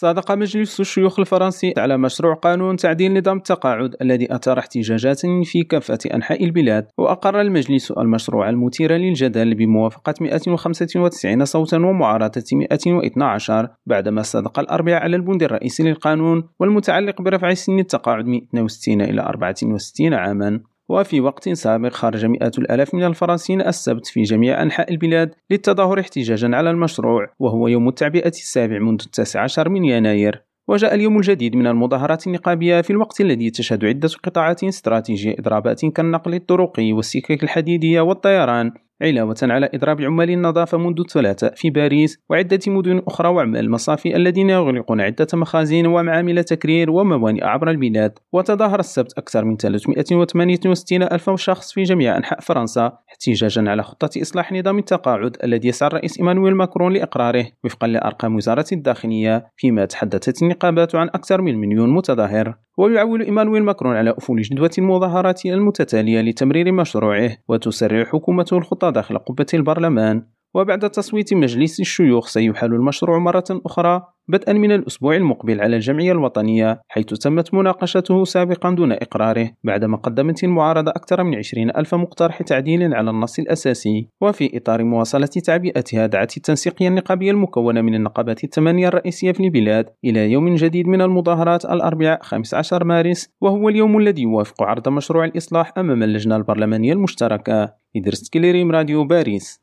صادق مجلس الشيوخ الفرنسي على مشروع قانون تعديل نظام التقاعد الذي أثار احتجاجات في كافة أنحاء البلاد وأقر المجلس المشروع المثير للجدل بموافقة 195 صوتا ومعارضة 112 بعدما صدق الأربعاء على البند الرئيسي للقانون والمتعلق برفع سن التقاعد من 62 إلى 64 عاما. وفي وقت سابق خرج مئات الآلاف من الفرنسيين السبت في جميع أنحاء البلاد للتظاهر احتجاجا على المشروع وهو يوم التعبئة السابع منذ التاسع عشر من يناير. وجاء اليوم الجديد من المظاهرات النقابية في الوقت الذي تشهد عدة قطاعات استراتيجية إضرابات كالنقل الطرقي والسكك الحديدية والطيران. علاوة على إضراب عمال النظافة منذ الثلاثاء في باريس وعدة مدن أخرى وعمال المصافي الذين يغلقون عدة مخازن ومعامل تكرير وموانئ عبر البلاد. وتظاهر السبت أكثر من 368 ألف شخص في جميع أنحاء فرنسا احتجاجا على خطة إصلاح نظام التقاعد الذي يسعى الرئيس إيمانويل ماكرون لإقراره وفقا لأرقام وزارة الداخلية فيما تحدثت النقابات عن أكثر من مليون متظاهر. ويعول إيمانويل ماكرون على أفول جدوى المظاهرات المتتالية لتمرير مشروعه وتسرع حكومته الخطة داخل قبة البرلمان. وبعد تصويت مجلس الشيوخ سيحال المشروع مرة أخرى بدءا من الأسبوع المقبل على الجمعية الوطنية حيث تمت مناقشته سابقا دون إقراره بعدما قدمت المعارضة أكثر من 20 ألف مقترح تعديل على النص الأساسي وفي إطار مواصلة تعبئتها دعت التنسيقية النقابية المكونة من النقابات الثمانية الرئيسية في البلاد إلى يوم جديد من المظاهرات الأربعاء 15 مارس وهو اليوم الذي يوافق عرض مشروع الإصلاح أمام اللجنة البرلمانية المشتركة. إدريس كليريم راديو باريس.